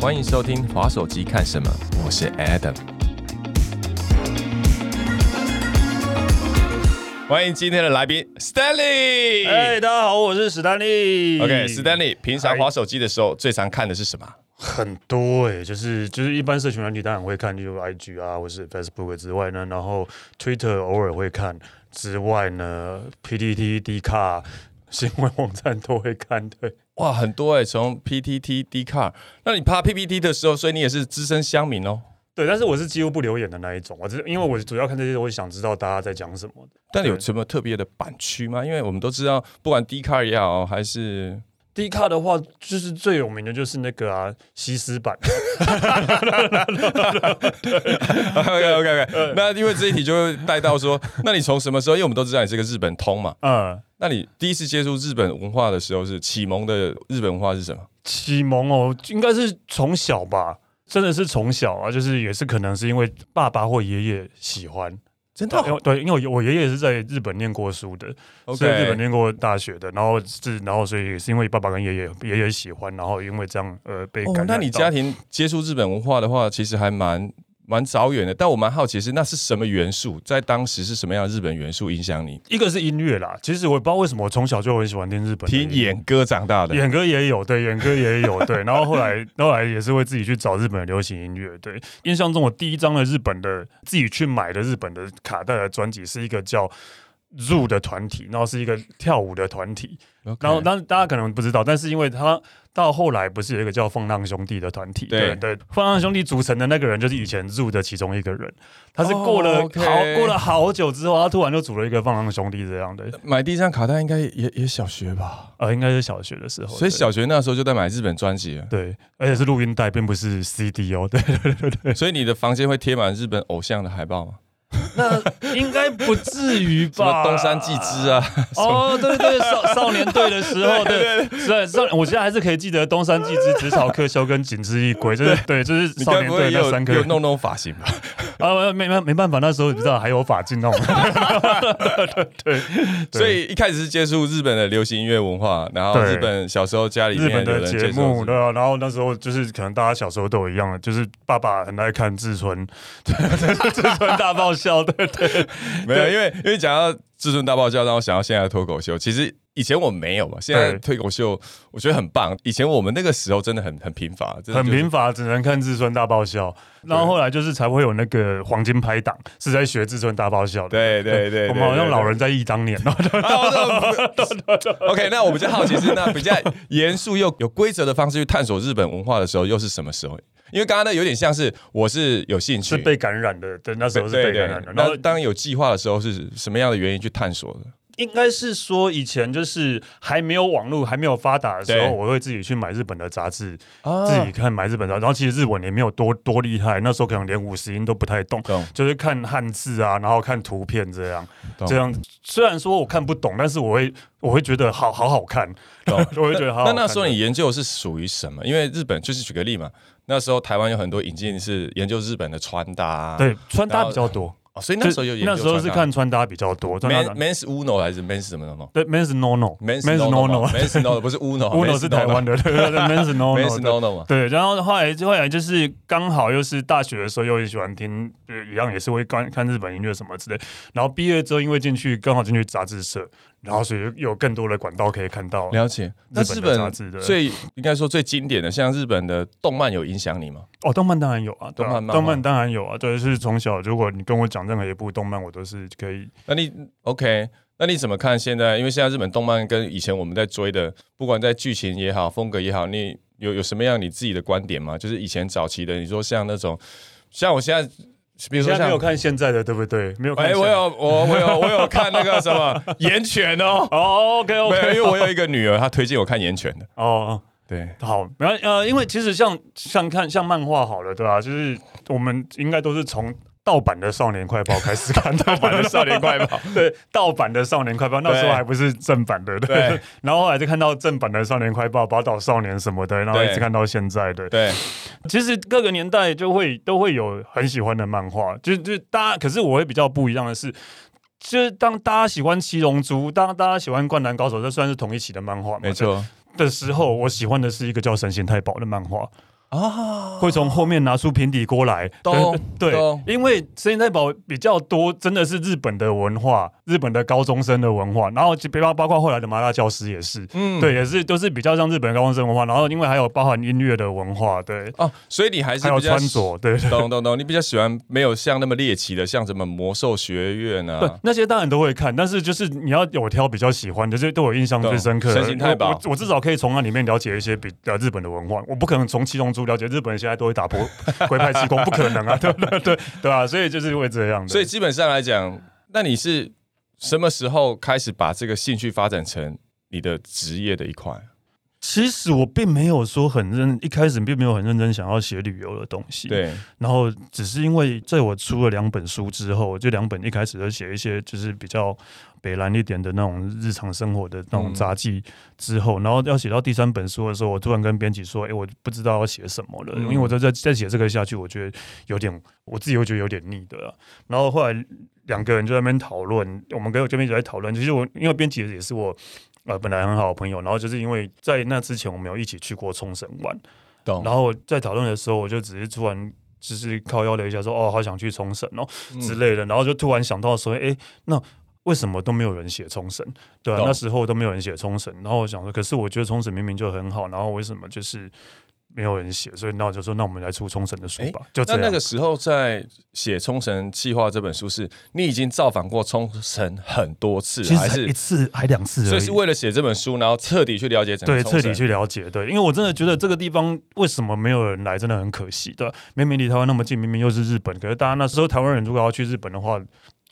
欢迎收听滑手机看什么，我是 Adam。欢迎今天的来宾 Stanley。哎，大家好，我是史丹利。OK，Stanley，平常嗨滑手机的时候最常看的是什么？很多哎、就是就是一般社群软体当然会看，就 IG 啊，或是 Facebook 之外呢，然后 Twitter 偶尔会看之外呢，PTT、D 卡新闻网站都会看。对，哇，很多哎、从 PTT、d c a r 那你爬 PPT 的时候，所以你也是资深乡民哦。对，但是我是几乎不留言的那一种，我只因为我主要看这些，我会想知道大家在讲什么的。但有什么特别的版区吗？因为我们都知道，不管 d c a r 也好，还是 d c a r 的话，就是最有名的就是那个啊西施版，OK OK OK，那因为这一题就会带到说，那你从什么时候？因为我们都知道你是个日本通嘛，嗯。那你第一次接触日本文化的时候是启蒙的日本文化是什么？启蒙哦，应该是从小吧，真的是从小啊，就是也是可能是因为爸爸或爷爷喜欢，真对，因为对，因为我我爷爷是在日本念过书的，是在日本念过大学的，然后是然后所以也是因为爸爸跟爷爷爷爷喜欢，然后因为这样呃被感哦染，那你家庭接触日本文化的话，其实还蛮蛮早远的。但我蛮好奇是那是什么元素，在当时是什么样的日本元素影响你？一个是音乐啦，其实我也不知道为什么我从小就很喜欢听日本听演歌长大的，演歌也有，对，演歌也有，对。然后后来，后来也是会自己去找日本的流行音乐，对。印象中，我第一张的日本的自己去买的日本的卡带的专辑是一个叫 Zoo 的团体，然后是一个跳舞的团体。然后，当大家可能不知道，但是因为他到后来不是有一个叫风浪兄弟的团体，对对对，风浪兄弟组成的那个人就是以前 Zoo 的其中一个人，他是过了哦好、过了好久之后，他突然就组了一个风浪兄弟这样的，买第一张卡带应该也也小学吧，呃，应该是小学的时候，所以小学那时候就在买日本专辑了。对，而且是录音带，并不是 CD 哦。对对对对，所以你的房间会贴满日本偶像的海报吗？那 应该不至于什么吧？东山纪之啊？哦，对对对，少少年队的时候，对对少，我现在还是可以记得东山纪之、紫草克修跟锦之一归，就是对，就是少年队那三个有弄弄发型吧？啊，没没没办法，那时候你知道还有法镜那种，对，所以一开始是接触日本的流行音乐文化，然后日本小时候家里日面本的节目，对啊，然后那时候就是可能大家小时候都有一样的，就是爸爸很爱看志村，志村大爆笑，对对。没有，因为因为讲到至尊大爆笑，让我想到现在的脱口秀。其实以前我没有嘛，现在的脱口秀我觉得很棒。以前我们那个时候真的很很贫乏，真的就是很贫乏，只能看至尊大爆笑。然后后来就是才会有那个黄金拍档，是在学至尊大爆笑的。对对对，我们好像老人在忆当年。对对 OK，那我比较好奇是，那比较严肃又有规则的方式去探索日本文化的时候，又是什么时候？因为刚刚那有点像是我是有兴趣，是被感染的，对，那时候是被感染的。那当有计划的时候，是什么样的原因去探索的？应该是说以前就是还没有网络、还没有发达的时候，我会自己去买日本的杂志，啊自己看买日本杂志。然后其实日文也没有多多厉害，那时候可能连五十音都不太懂，懂就是看汉字啊，然后看图片这样。懂这样虽然说我看不懂，但是我会我会觉得好好好看，我会觉得好好看。那那时候你研究是属于什么？因为日本就是举个例嘛，那时候台湾有很多引进是研究日本的穿搭、啊，对穿搭比较多。哦，所以那时候有那时候是看穿搭比较多，穿搭 man man's uno 还是 man's 什么什么？对 men's no no man's men's no no man's no no 不是 uno 是台湾的，对对对 men's no man's no 对。No no 嘛，对，然后后来后来就是刚好又是大学的时候，又很喜欢听，呃一样也是会看看日本音乐什么之类。然后毕业之后，因为进去刚好进去杂志社，然后所以有更多的管道可以看到。了解。那日日本的杂志的最应该说最经典的，像日本的动漫有影响你吗？哦，动漫当然有啊，动漫漫画动漫当然有啊，对，是从小如果你跟我讲任何一部动漫，我都是可以。那你 OK？那你怎么看现在？因为现在日本动漫跟以前我们在追的，不管在剧情也好，风格也好，你有有什么样你自己的观点吗？就是以前早期的，你说像那种，像我现在，比如说像你现在没有看现在的，对不对？没有看哎、现在。我有我我有我有看那个什么 岩泉哦，哦 OK OK，，因为我有一个女儿，她推荐我看岩泉的。哦。对，好，然后呃，因为其实像像看像漫画好了，对吧、就是我们应该都是从盗版的《少年快报》开始看盗版的《少年快报》，对，盗版的《少年快报》那时候还不是正版的，对。对 然后后来就看到正版的《少年快报》、《宝岛少年》什么的，然后一直看到现在的。对，其实各个年代就会都会有很喜欢的漫画，就就大家，可是我会比较不一样的是。就是当大家喜欢《七龙珠》，当大家喜欢《灌篮高手》，这算是同一期的漫画？没错。的时候，我喜欢的是一个叫《神仙太保》的漫画。啊，会从后面拿出平底锅来。懂对，因为生鲜太保比较多，真的是日本的文化，日本的高中生的文化，然后就包包括后来的麻辣教师也是，嗯。对，也是都是比较像日本高中生文化，然后因为还有包含音乐的文化，对，哦，所以你还是还有穿着，对对。懂懂懂，你比较喜欢没有像那么猎奇的，像什么魔兽学院对啊，，那些当然都会看，但是就是你要有挑比较喜欢的，这对我印象最深刻神行太保我至少可以从那里面了解一些比呃日本的文化，我不可能从七龙了解日本人现在都会打破龟派气功，不可能啊，对对对对啊，所以就是会这样。所以基本上来讲，那你是什么时候开始把这个兴趣发展成你的职业的一块？其实我并没有说很认，一开始并没有很认真想要写旅游的东西。，对，然后只是因为在我出了两本书之后，就两本一开始就写一些就是比较北蓝一点的那种日常生活的那种杂技之后，然后要写到第三本书的时候，我突然跟编辑说：“哎，我不知道要写什么了，嗯因为我在在再写这个下去，我觉得有点我自己会觉得有点腻的啊。”然后后来两个人就在那边讨论，我们跟我这边一直在讨论。其实我因为编辑也是我呃本来很好的朋友，然后就是因为在那之前我们有一起去过冲绳玩。懂。然后在讨论的时候，我就只是突然就是靠腰了一下说，哦，好想去冲绳哦嗯之类的，然后就突然想到说，哎，那为什么都没有人写冲绳？对啊，那时候都没有人写冲绳，然后我想说，可是我觉得冲绳明明就很好，然后为什么就是没有人写？所以那我就说，那我们来出冲绳的书吧，就这那。那个时候在写《冲绳计划》这本书是，你已经造访过冲绳很多次还是一次还两次，所以是为了写这本书，然后彻底去了解整个对，彻底去了解，对，因为我真的觉得这个地方为什么没有人来，真的很可惜对。明明离台湾那么近，明明又是日本，可是大家那时候台湾人如果要去日本的话，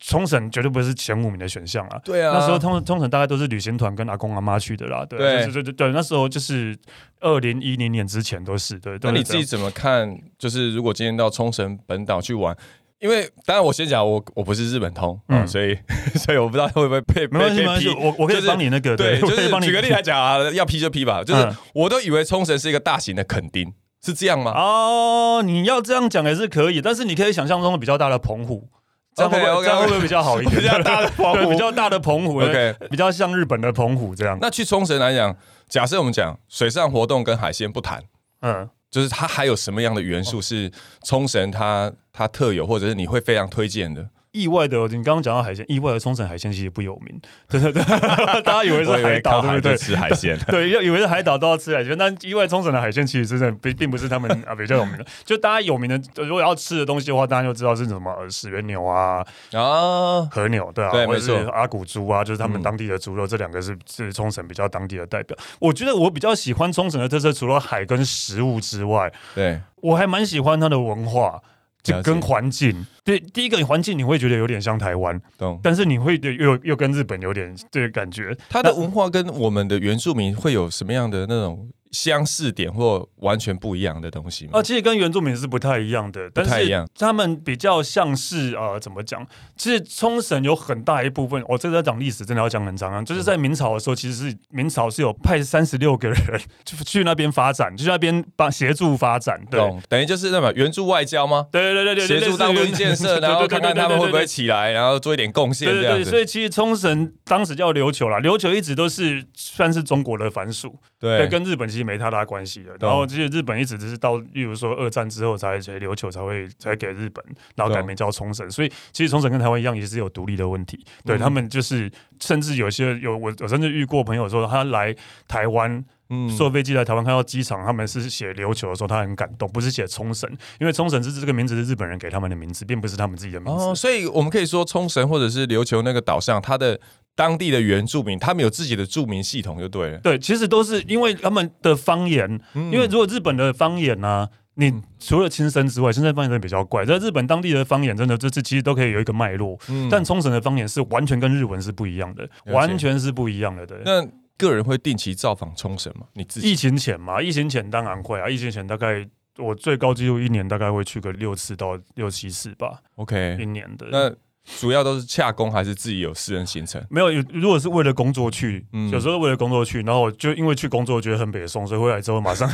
冲绳绝对不是前五名的选项啊。对啊，那时候冲冲绳大概都是旅行团跟阿公阿妈去的啦，对，对对对对对，那时候就是二零一零年之前都是，对。那你自己怎么看？就是如果今天到冲绳本岛去玩，因为当然我先讲，我我不是日本通，嗯，嗯所以 所以我不知道会不会被没关系没关系。我我可以帮你那个，对，就是举个例来讲啊，要批就批吧。就是嗯我都以为冲绳是一个大型的垦丁，是这样吗？哦，你要这样讲也是可以，但是你可以想象中的比较大的澎湖。这样会不会 OK，OK，这样会不会比较好一点？比较大的澎湖比较大的澎湖 OK 比较像日本的澎湖这样。那去冲绳来讲，假设我们讲水上活动跟海鲜不谈，嗯，就是它还有什么样的元素是冲绳它它特有，或者是你会非常推荐的？意外的，你刚刚讲到海鲜，意外的冲绳海鲜其实不有名，对 对对，大家以为是海岛，对不对？吃海鲜。对，要以为是海岛都要吃海鲜，但意外冲绳的海鲜其实真的并并不是他们啊比较有名的。就大家有名的，如果要吃的东西的话，大家就知道是什么呃石原牛啊、啊，和牛，对啊，或者阿古猪啊，就是他们嗯当地的猪肉，这两个是是冲绳比较当地的代表。我觉得我比较喜欢冲绳的特色，除了海跟食物之外，对，我还蛮喜欢它的文化。就跟环境，对，第一个环境你会觉得有点像台湾，懂。但是你会又又跟日本有点这个感觉。它的文化跟我们的原住民会有什么样的那种相似点，或完全不一样的东西吗啊，？其实跟原住民是不太一样的，但是太一样他们比较像是呃，怎么讲？其实冲绳有很大一部分，我、这个要讲历史，真的要讲很长啊。就是在明朝的时候，其实是明朝是有派三十六个人去去那边发展，就去那边帮协助发展，对。懂，等于就是那么援助外交吗？对对对对对，协助当地建设，然后看看他们会不会起来，然后做一点贡献对对。所以其实冲绳当时叫琉球啦，琉球一直都是算是中国的藩属，对，对，跟日本其实没太大关系的。然后其实日本一直只是到，例如说二战之后才才琉球才会才给日本，然后改名叫冲绳。所以其实冲绳跟台湾一样，也是有独立的问题。对、嗯他们就是，甚至有些有我我甚至遇过朋友说，他来台湾嗯坐飞机来台湾，看到机场他们是写琉球的时候，他很感动，不是写冲绳，因为冲绳是这个名字是日本人给他们的名字，并不是他们自己的名字。哦，所以我们可以说冲绳或者是琉球那个岛上，它的当地的原住民，他们有自己的著名系统就对了。对，其实都是因为他们的方言，嗯因为如果日本的方言呢、你除了轻生之外，亲生方言真的比较怪。在日本当地的方言，真的这次其实都可以有一个脉络，嗯但冲绳的方言是完全跟日文是不一样的，完全是不一样的。对，那个人会定期造访冲绳吗？你自己疫情前嘛，疫情前当然会啊，疫情前大概我最高纪录一年大概会去个六次到六七次吧，OK？一年的。那主要都是洽工还是自己有私人行程？没有，有如果是为了工作去，嗯有时候为了工作去，然后我就因为去工作觉得很北宋，所以回来之后马上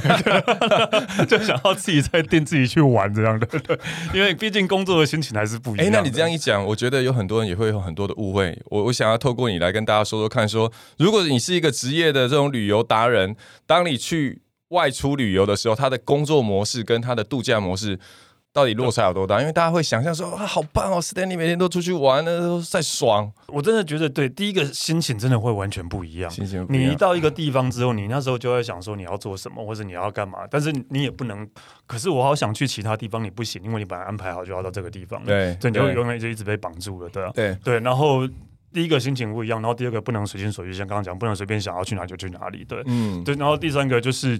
就想要自己再定自己去玩这样的，对，因为毕竟工作的心情还是不一哎、样的。那你这样一讲，我觉得有很多人也会有很多的误会。我我想要透过你来跟大家说说看说如果你是一个职业的这种旅游达人，当你去外出旅游的时候，他的工作模式跟他的度假模式到底落差有多大？因为大家会想象说啊，好棒哦，Stanley 每天都出去玩，那都在爽，我真的觉得对，第一个心情真的会完全不一样。心情不一样你一到一个地方之后，你那时候就会想说你要做什么，或者你要干嘛，但是你也不能。可是我好想去其他地方，你不行，因为你本来安排好就要到这个地方了，对这你就永远就一直被绑住了，对啊，对对。然后第一个心情不一样，然后第二个不能随心所欲，像刚刚讲，不能随便想要去哪就去哪里，对，嗯，对。然后第三个就是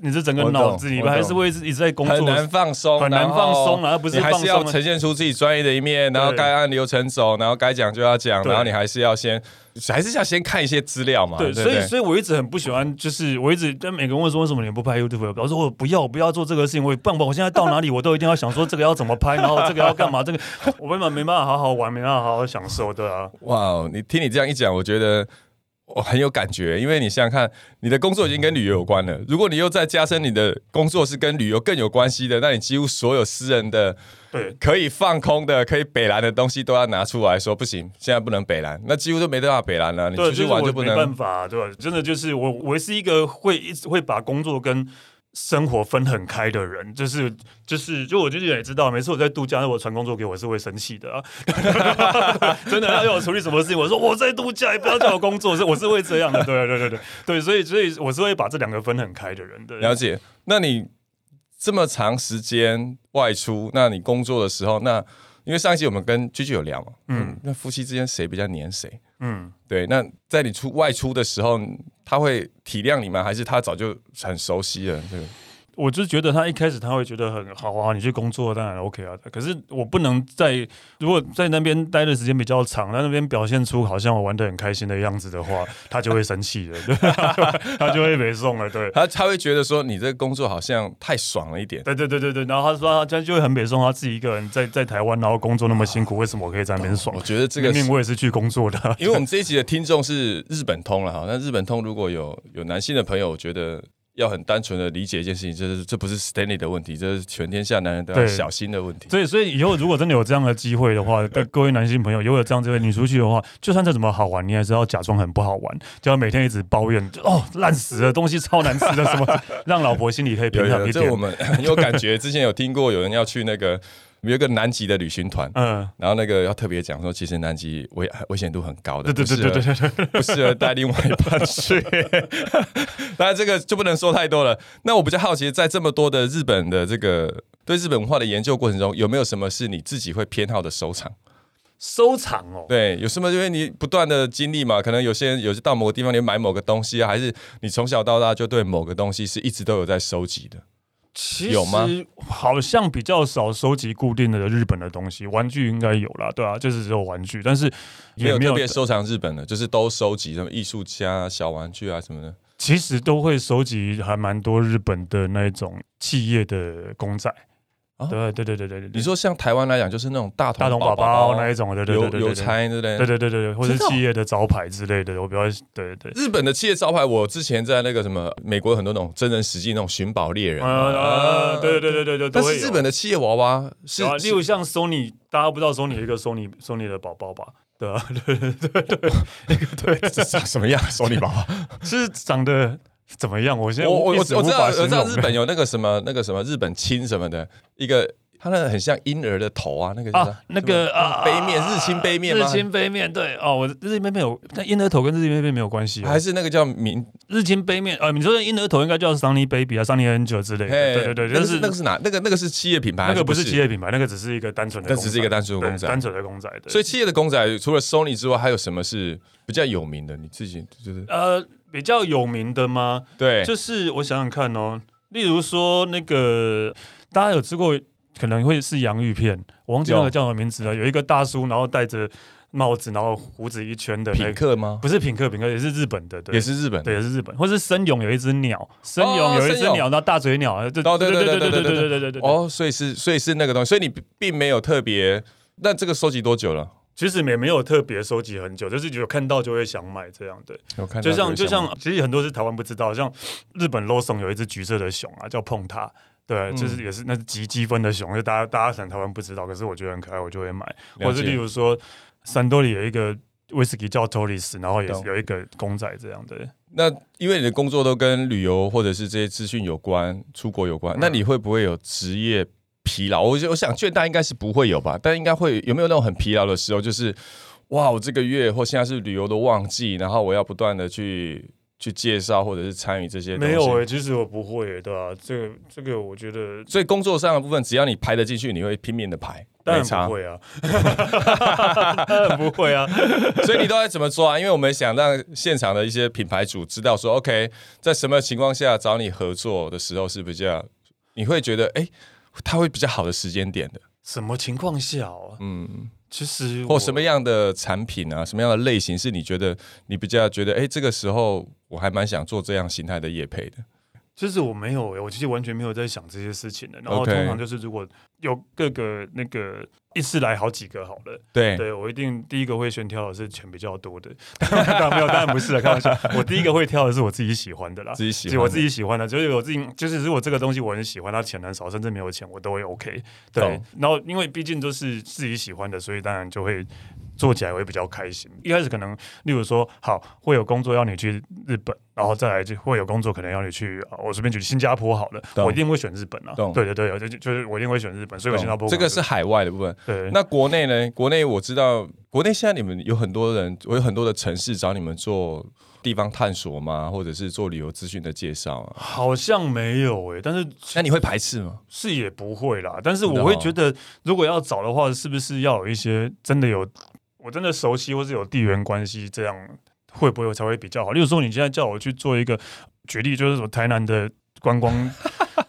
你这整个脑子里面还是会一直一直在工作，很难放松，很难放松啊，而不是你还是要。呈现出自己专业的一面，然后该按流程走，然后该讲就要讲，然后你还是要先，还是要先看一些资料嘛，对，所以所以我一直很不喜欢，就是我一直跟每个人问说为什么你不拍 YouTube？我说我不要，我不要做这个事情，我也不然我现在到哪里我都一定要想说这个要怎么拍，然后 这个要干嘛，这个我根本没办法好好玩，没办法好好享受，对啊，哇哦，你听你这样一讲，我觉得我很有感觉，因为你想想看，你的工作已经跟旅游有关了，如果你又再加深你的工作是跟旅游更有关系的，那你几乎所有私人的对可以放空的、可以北蓝的东西都要拿出来说，不行，现在不能北蓝，那几乎都没办法北蓝了。你，出去玩就不能。法，对吧？真的就是我，我是一个会一直会把工作跟生活分很开的人，就是就是，就我自己也知道，每次我在度假，我传工作给我是会生气的啊，真的要要我处理什么事情，我说我在度假，也不要叫我工作，是我是会这样的，对对对对对，所以所以我是会把这两个分很开的人的，了解。那你这么长时间外出，那你工作的时候，那因为上一期我们跟居居有聊嘛，嗯嗯，那夫妻之间谁比较黏谁？嗯。对，那在你出外出的时候，他会体谅你吗？还是他早就很熟悉了？这个我就觉得他一开始他会觉得很好啊，你去工作当然 OK 啊。可是我不能在如果在那边待的时间比较长，在那边表现出好像我玩的很开心的样子的话，他就会生气了，对，他就会没送了，对。他他会觉得说你这个工作好像太爽了一点。对对对对对，然后他说他就会很北宋，他自己一个人在 在台湾，然后工作那么辛苦，为什么我可以在那边爽我？觉得这个是明明我也是去工作的啊，因为我们这一集的听众是日本通了哈，那日本通如果有有男性的朋友，我觉得要很单纯的理解一件事情，就是这不是 Stanley 的问题，这是全天下男人都要小心的问题。所以，所以以后如果真的有这样的机会的话，各各位男性朋友，如果有这样机会，你出去的话，就算再怎么好玩，你还是要假装很不好玩，就要每天一直抱怨，就哦烂死了，东西超难吃的什么，让老婆心里可以有平衡一点有，这我。们 很有感觉。之前有听过有人要去那个有一个南极的旅行团，嗯，然后那个要特别讲说，其实南极危危险度很高的，对对对对对 不适合带另外一半去。当然这个就不能说太多了。那我比较好奇，在这么多的日本的这个对日本文化的研究过程中，有没有什么是你自己会偏好的收藏？收藏哦，对，有什么？因为你不断的经历嘛，可能有些人有些到某个地方，你买某个东西啊，还是你从小到大就对某个东西是一直都有在收集的。其有吗实好像比较少收集固定的日本的东西，玩具应该有啦，对啊，就是只有玩具，但是也没有没有特别收藏日本的，就是都收集什么艺术家、小玩具啊什么的。其实都会收集还蛮多日本的那种企业的公仔。哦对对对对对对，你说像台湾来讲，就是那种大大同宝宝宝那一种的，对对邮对对对邮差，对不对？对对对对对，或者企业的招牌之类的，我比较对对。日本的企业招牌，我之前在那个什么美国有很多那种真人实际那种寻宝猎人对对对对对对，但是日本的企业娃娃是例如像 Sony，大家不知道 Sony 有一个 Sony Sony 的宝宝吧？对啊，对对对对，那个对，这长什么样？手里宝宝，是长得怎么样？我现在我我我知道我知道日本有那个什么那个什么日本亲什么的一个，它那个很像婴儿的头啊，那个那个啊杯面日清杯面日清杯面对哦，我日清杯面有，但婴儿头跟日清杯面没有关系哦，还是那个叫明日清杯面啊，你说的婴儿头应该叫 Sunny Baby 啊，Sunny Angel 之类的，嘿对对对，那是是那个是哪？那个那个是企业品牌，那个不是是企业品牌，那个只是一个单纯的，那只是一个单纯的公仔对单纯的公仔，对所以企业的公仔除了 Sony 之外，还有什么是比较有名的？你自己就是呃比较有名的吗？对，就是我想想看哦，例如说那个大家有吃过，可能会是洋芋片，我忘记那有个叫什么名字了。有一个大叔，然后戴着帽子，然后胡子一圈的、那品，客吗？不是品客，品客也是日本的，对，也是日本的对，也是日本，或是森永有一只鸟，森哦永有一只鸟，然后大嘴鸟，对哦，对对对对对对对对对对对。哦，所以是所以是那个东西，所以你并并没有特别。那这个收集多久了？其实也没有特别收集很久，就是有看到就会想买这样的。有看到就像就像，其实很多是台湾不知道，像日本 Lawson 有一只橘色的熊啊，叫碰它。对，嗯就是也是那是极积分的熊，就大家大家可能台湾不知道，可是我觉得很可爱，我就会买。或者是例如说，三多里有一个威士忌叫 Tories，然后也是有一个公仔这样的。那因为你的工作都跟旅游或者是这些资讯有关，出国有关，那你会不会有职业疲劳？我我想倦怠应该是不会有吧，但应该会有没有那种很疲劳的时候？就是哇，我这个月或现在是旅游的旺季，然后我要不断的去去介绍或者是参与这些。没有诶、其实我不会、欸，对吧、这个这个我觉得所以工作上的部分，只要你排得进去，你会拼命的排，当然不。会啊，当然不会啊。所以你都在怎么抓？因为我们想让现场的一些品牌主知道说，OK，在什么情况下找你合作的时候是比较，你会觉得哎、诶他会比较好的时间点的，什么情况下哦？嗯，其实或什么样的产品啊，什么样的类型是你觉得你比较觉得，哎、这个时候我还蛮想做这样形态的业配的。其实我没有、欸，我其实完全没有在想这些事情的。然后通常就是如果有各个那个一次来好几个好了，对，对我一定第一个会选挑的是钱比较多的。当然没有，当然不是了，开玩笑。我第一个会挑的是我自己喜欢的啦。自己喜我自己喜欢的，就是我自己，就是如果这个东西我很喜欢，它钱很少，甚至没有钱，我都会 OK。对，然后因为毕竟都是自己喜欢的，所以当然就会做起来会比较开心。一开始可能，例如说，好会有工作要你去日本，然后再来就会有工作可能要你去，啊我随便举新加坡好了，我一定会选日本啊懂。对对对，就就就是我一定会选日本，所以我新加坡这个是海外的部分。对。那国内呢？国内我知道，国内现在你们有很多人，我有很多的城市找你们做地方探索吗？或者是做旅游资讯的介绍啊？好像没有诶、但是那你会排斥吗？是也不会啦，但是我会觉得，如果要找的话，是不是要有一些真的有我真的熟悉，或是有地缘关系，这样会不会才会比较好？例如说，你现在叫我去做一个举例，就是说台南的观光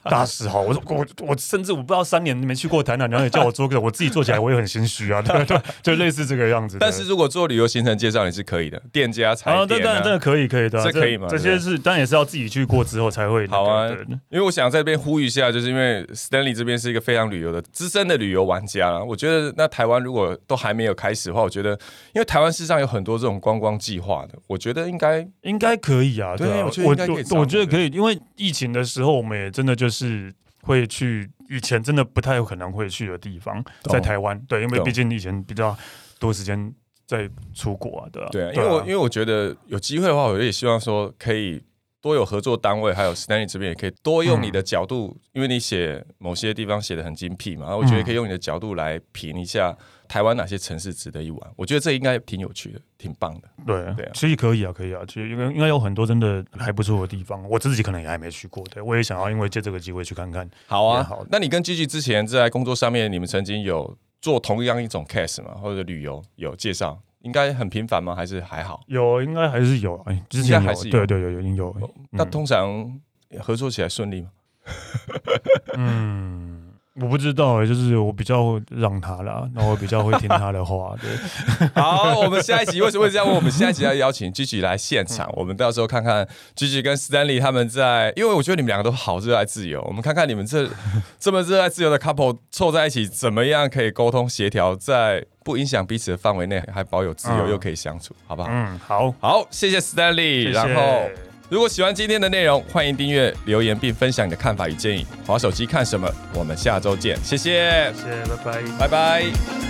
大使哈，我说我我甚至我不知道三年没去过台南，然后也叫我做个，我自己做起来我也很心虚啊，对对，就类似这个样子。但是如果做旅游行程介绍，你是可以的，店家才啊，点这当然真的可以可以的啊，这可以吗这些是当然也是要自己去过之后才会好啊因为我想在这边呼吁一下，就是因为 Stanley 这边是一个非常旅游的资深的旅游玩家啦。我觉得那台湾如果都还没有开始的话，我觉得因为台湾事实上有很多这种观光计划的，我觉得应该应该可以啊，啊，对我觉得我觉得可以，因为疫情的时候，我们也真的就是会去以前真的不太有可能会去的地方，在台湾，对，因为懂。毕竟以前比较多时间在出国啊，对啊，对啊，因为我因为我觉得有机会的话，我也希望说可以多有合作单位，还有 Stanley 这边也可以多用你的角度，因为你写某些地方写的很精辟嘛，然后我觉得可以用你的角度来评一下台湾哪些城市值得一玩。我觉得这应该挺有趣的，挺棒的。对对啊其实可以啊，可以啊，其实应该应该有很多真的还不错的地方，我自己可能也还没去过，对我也想要因为借这个机会去看看。好啊，好那你跟 Gigi 之前在工作上面，你们曾经有做同样一种 case 吗？或者旅游有介绍？应该很频繁吗？还是还好？有，应该还是有，哎，之前还是有对对有有有有，那通常合作起来顺利吗？嗯，我不知道哎、就是我比较让他啦，然后我比较会听他的话，对。好，我们下一集为什么会这样问？我们下一集要邀请 Gigi 来现场，我们到时候看看 Gigi 跟 Stanley 他们在，因为我觉得你们两个都好热爱自由，我们看看你们这这么热爱自由的 couple 凑在一起，怎么样可以沟通协调，在不影响彼此的范围内，还保有自由嗯又可以相处，好不好？嗯，好，好，谢谢 Stanley，谢谢然后。如果喜欢今天的内容，欢迎订阅、留言并分享你的看法与建议。划手机看什么？我们下周见，谢谢，谢谢，拜拜。拜拜。